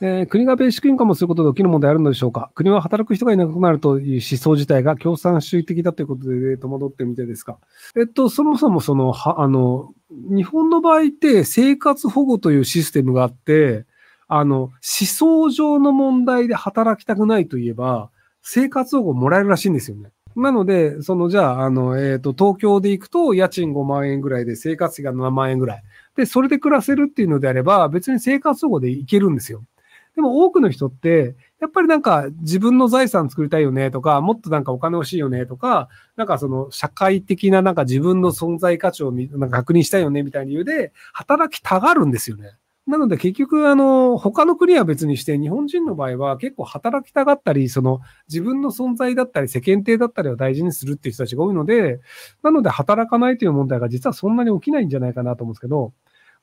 えー、国がベーシックインカムをすることで起きる問題あるのでしょうか？国は働く人がいなくなるという思想自体が共産主義的だということで戸惑ってみてですか？えっと、そもそもその、は、あの、日本の場合って生活保護というシステムがあって、あの、思想上の問題で働きたくないといえば、生活保護もらえるらしいんですよね。なので、その、じゃあ、あの、えっ、ー、と、東京で行くと、家賃5万円ぐらいで、生活費が7万円ぐらい。で、それで暮らせるっていうのであれば、別に生活保護で行けるんですよ。でも多くの人って、やっぱりなんか自分の財産作りたいよねとか、もっとなんかお金欲しいよねとか、なんかその社会的ななんか自分の存在価値をなんか確認したいよねみたいな理由で働きたがるんですよね。なので結局、あの、他の国は別にして、日本人の場合は結構働きたがったり、その自分の存在だったり、世間体だったりを大事にするっていう人たちが多いので、なので働かないという問題が実はそんなに起きないんじゃないかなと思うんですけど、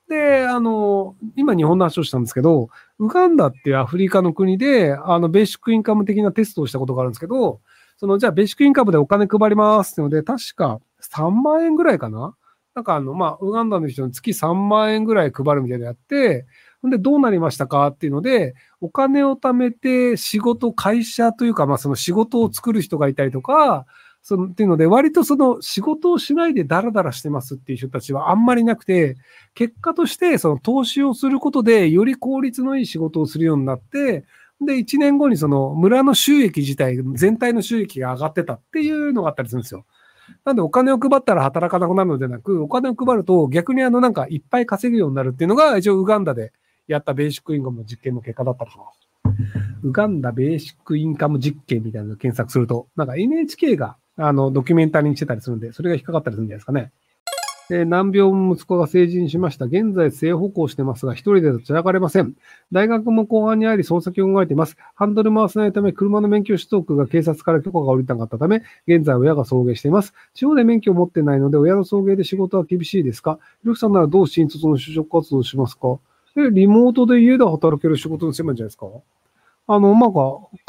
で、あの、今日本の話をしたんですけど、ウガンダっていうアフリカの国で、あの、ベーシックインカム的なテストをしたことがあるんですけど、その、じゃあ、ベーシックインカムでお金配りますってので、確か3万円ぐらいかな？なんかあの、まあ、ウガンダの人に月3万円ぐらい配るみたいなのやって、んで、どうなりましたかっていうので、お金を貯めて仕事、会社というか、まあ、その仕事を作る人がいたりとか、そのっていうので、割とその仕事をしないでダラダラしてますっていう人たちはあんまりなくて、結果としてその投資をすることでより効率のいい仕事をするようになって、で、1年後にその村の収益自体、全体の収益が上がってたっていうのがあったりするんですよ。なんでお金を配ったら働かなくなるのではなく、お金を配ると逆にあのなんかいっぱい稼ぐようになるっていうのが一応ウガンダでやったベーシックインカムの実験の結果だったりします。ウガンダベーシックインカム実験みたいなのを検索すると、なんか NHK があの、ドキュメンタリーにしてたりするんで、それが引っかかったりするんじゃないですかね。え難病息子が成人しました。現在性歩行してますが、一人でと散らかれません。大学も後半にあり、捜査を考えています。ハンドル回せないため、車の免許取得が警察から許可が下りたかったため、現在親が送迎しています。地方で免許を持ってないので、親の送迎で仕事は厳しいですか？ひろきさんならどう新卒の就職活動しますか？え、リモートで家で働ける仕事にすればいんじゃないですか？あの、まあ、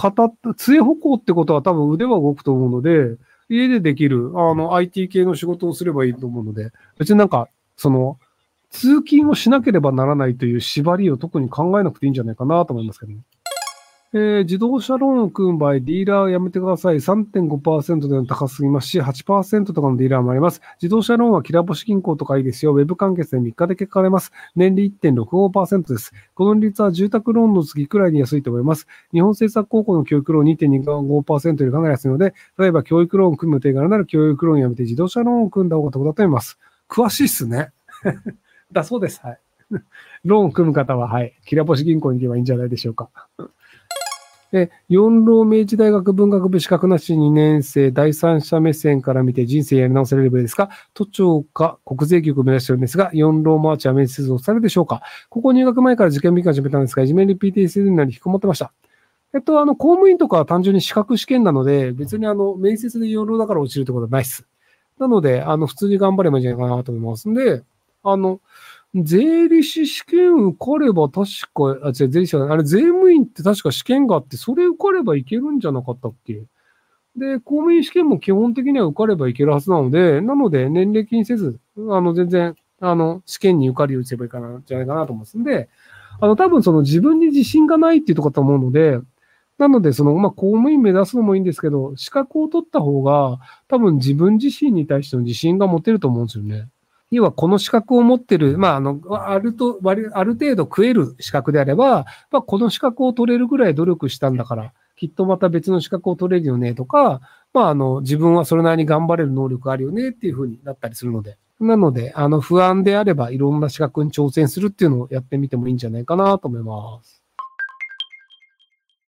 か片、杖歩行ってことは多分腕は動くと思うので、家でできる、あの、IT 系の仕事をすればいいと思うので、別になんか、その、通勤をしなければならないという縛りを特に考えなくていいんじゃないかなと思いますけどね。えー、自動車ローンを組む場合、ディーラーをやめてください。3.5%での高すぎますし、8%とかのディーラーもあります。自動車ローンはキラボシ銀行とかいいですよ。ウェブ完結で3日で結果が出ます。年利1.65%です。この利率は住宅ローンの次くらいに安いと思います。日本政策公庫の教育ローン2.25%よりかなり安いので、例えば教育ローンを組む予定があるなら教育ローンをやめて自動車ローンを組んだ方が得だと思います。詳しいっすね。だそうです。はい。ローンを組む方は、はい。きらぼし銀行に行けばいいんじゃないでしょうか。で、四浪明治大学文学部資格なし2年生、第三者目線から見て人生やり直せるレベルですか？都庁か国税局を目指してるんですが、四浪マーチは面接をされるでしょうか？ここ入学前から受験日が始めたんですが、いじめリピートせずになり引きこもってました。えっと、あの、公務員とかは単純に資格試験なので、別にあの、面接で四浪だから落ちるってことはないっす。なので、あの、普通に頑張ればいいんじゃないかなと思いますんで、あの、税理士試験受かれば確か、あ、違う、税理士、あれ、税務員って確か試験があって、それ受かればいけるんじゃなかったっけ？で、公務員試験も基本的には受かればいけるはずなので、なので、年齢気にせず、あの、全然、あの、試験に受かり打ちればいいかな、じゃないかなと思いますんで、あの、多分その自分に自信がないっていうところだと思うので、なので、その、まあ、公務員目指すのもいいんですけど、資格を取った方が、多分自分自身に対しての自信が持てると思うんですよね。要はこの資格を持ってる、まあ、あの、あると、ある程度食える資格であれば、まあ、この資格を取れるぐらい努力したんだから、きっとまた別の資格を取れるよねとか、まあ、あの、自分はそれなりに頑張れる能力あるよねっていうふうになったりするので。なので、あの、不安であればいろんな資格に挑戦するっていうのをやってみてもいいんじゃないかなと思います。